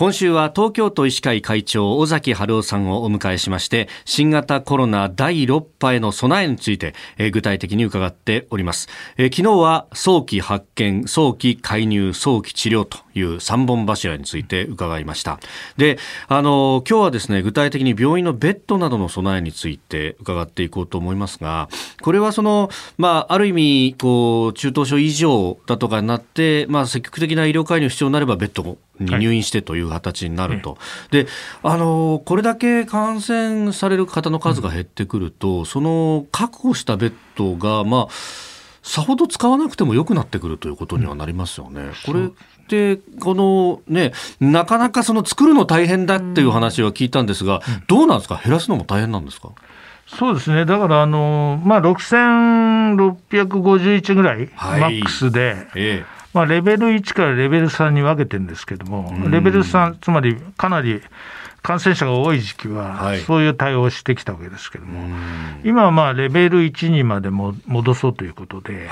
今週は東京都医師会会長尾崎春夫さんをお迎えしまして新型コロナ第6波への備えについて、具体的に伺っております、え、昨日は早期発見早期介入早期治療という3本柱について伺いました。であの今日はですね具体的に病院のベッドなどの備えについて伺っていこうと思いますがこれはそのまあある意味こう中等症以上だとかになってまあ積極的な医療介入必要になればベッドに入院してという形になると、はい、であのこれだけ感染される方の数が減ってくると、うん、その確保したベッドが、まあ、さほど使わなくても良くなってくるということにはなりますよね。うん、これってこのねなかなかその作るの大変だっていう話は聞いたんですが、うん、どうなんですか？減らすのも大変なんですか？そうですね、だからあの、まあ、6651ぐらい、はい、マックスで、ええまあ、レベル1からレベル3に分けてるんですけども、レベル3、つまりかなり感染者が多い時期は、そういう対応をしてきたわけですけども、今はまあレベル1にまでも戻そうということで、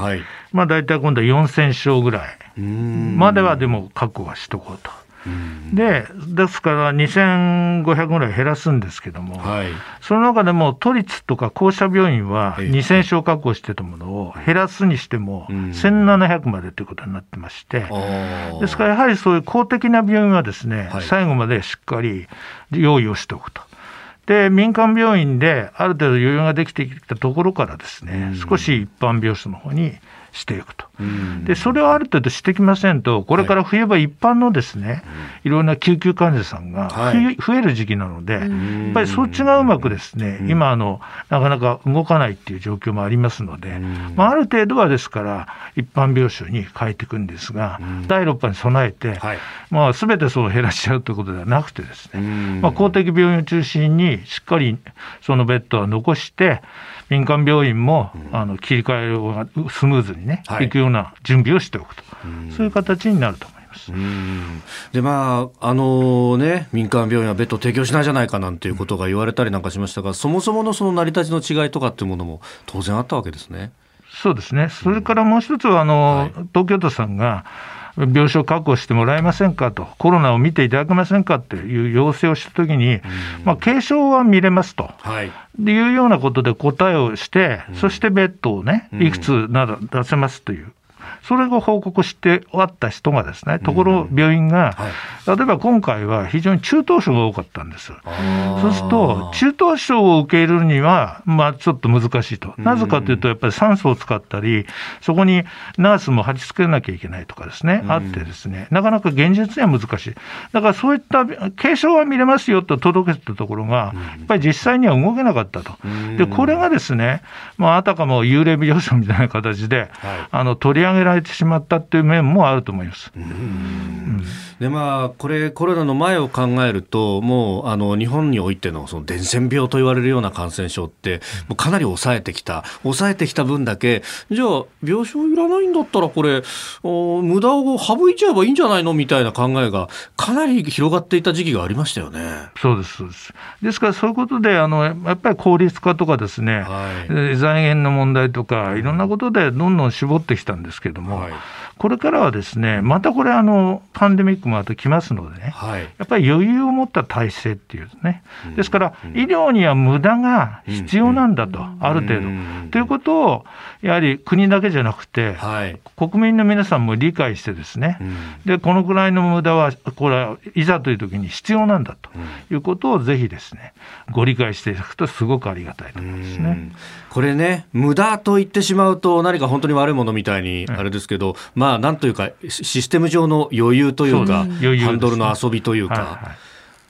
まあ、大体今度は4000床ぐらいまではでも確保はしとこうと。でですから2500ぐらい減らすんですけども、はい、その中でも都立とか公社病院は2000床確保してたものを減らすにしても1700までということになってまして、ですからやはりそういう公的な病院はですね、はい、最後までしっかり用意をしておくと。で民間病院である程度余裕ができてきたところからですね、少し一般病床の方にしていくと。で、それをある程度してきませんと、これから冬場一般のですね、いろんな救急患者さんが増える時期なので、やっぱりそっちがうまくですね、今あの、なかなか動かないっていう状況もありますので、まあ、ある程度はですから、一般病床に変えていくんですが、第6波に備えて、まあ、すべてそう減らしちゃうということではなくてですね、まあ、公的病院を中心にしっかりそのベッドは残して、民間病院も、あの切り替えがスムーズにね、はい、いくような準備をしておくと、そういう形になると思います。でまああのね、民間病院はベッド提供しないじゃないかなんていうことが言われたりなんかしましたが、そもそものその成り立ちの違いとかっていうものも当然あったわけですね。そうですね。それからもう一つはあの、はい、東京都さんが病床確保してもらえませんかと、コロナを見ていただけませんかっていう要請をしたときに、まあ、軽症は見れますと、はい、いうようなことで答えをして、そしてベッドをね、いくつなど出せますというそれを報告して終わった人がですね、ところ病院が、はい、例えば今回は非常に中等症が多かったんです。そうすると、中等症を受け入れるには、まあちょっと難しいと。なぜかというと、やっぱり酸素を使ったり、そこにナースも貼り付けなきゃいけないとかですね、あってですね、なかなか現実には難しい。だからそういった軽症は見れますよと届けたところが、やっぱり実際には動けなかったと。で、これがですね、まあ、あたかも幽霊病床みたいな形で、あの取り上げられてしまったっていう面もあると思います。でまあ、これ、コロナの前を考えると、もうあの日本においてのその伝染病と言われるような感染症って、もうかなり抑えてきた、抑えてきた分だけ、じゃあ、病床いらないんだったら、これ、お無駄を省いちゃえばいいんじゃないのみたいな考えが、かなり広がっていた時期がありましたよね。そうです、そうです。ですから、そういうことで、あのやっぱり効率化とかですね、はい、財源の問題とか、いろんなことでどんどん絞ってきたんですけどれども、はい、これからはですね、またこれ、あのパンデミックもまた来ますのでね、はい、やっぱり余裕を持った体制っていうね、ですから、医療には無駄が必要なんだと、ある程度。ということを、やはり国だけじゃなくて、はい、国民の皆さんも理解してですね、でこのくらいの無駄は、これはいざという時に必要なんだということをぜひですね、ご理解していただくと、すごくありがたいと思いますね。これね、無駄と言ってしまうと、何か本当に悪いものみたいにあれですけど、まあ、なんというか、システム上の余裕というか、うハンドルの遊びというか。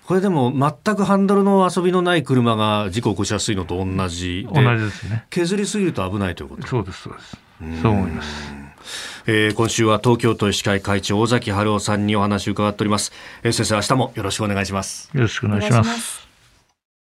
これでも全くハンドルの遊びのない車が事故を起こしやすいのと同じで同じですね。削りすぎると危ないということ。そうですそうです。そう思います、えー、今週は東京都医師会会長尾崎春夫さんにお話を伺っております、えー、先生明日もよろしくお願いします。よろしくお願いします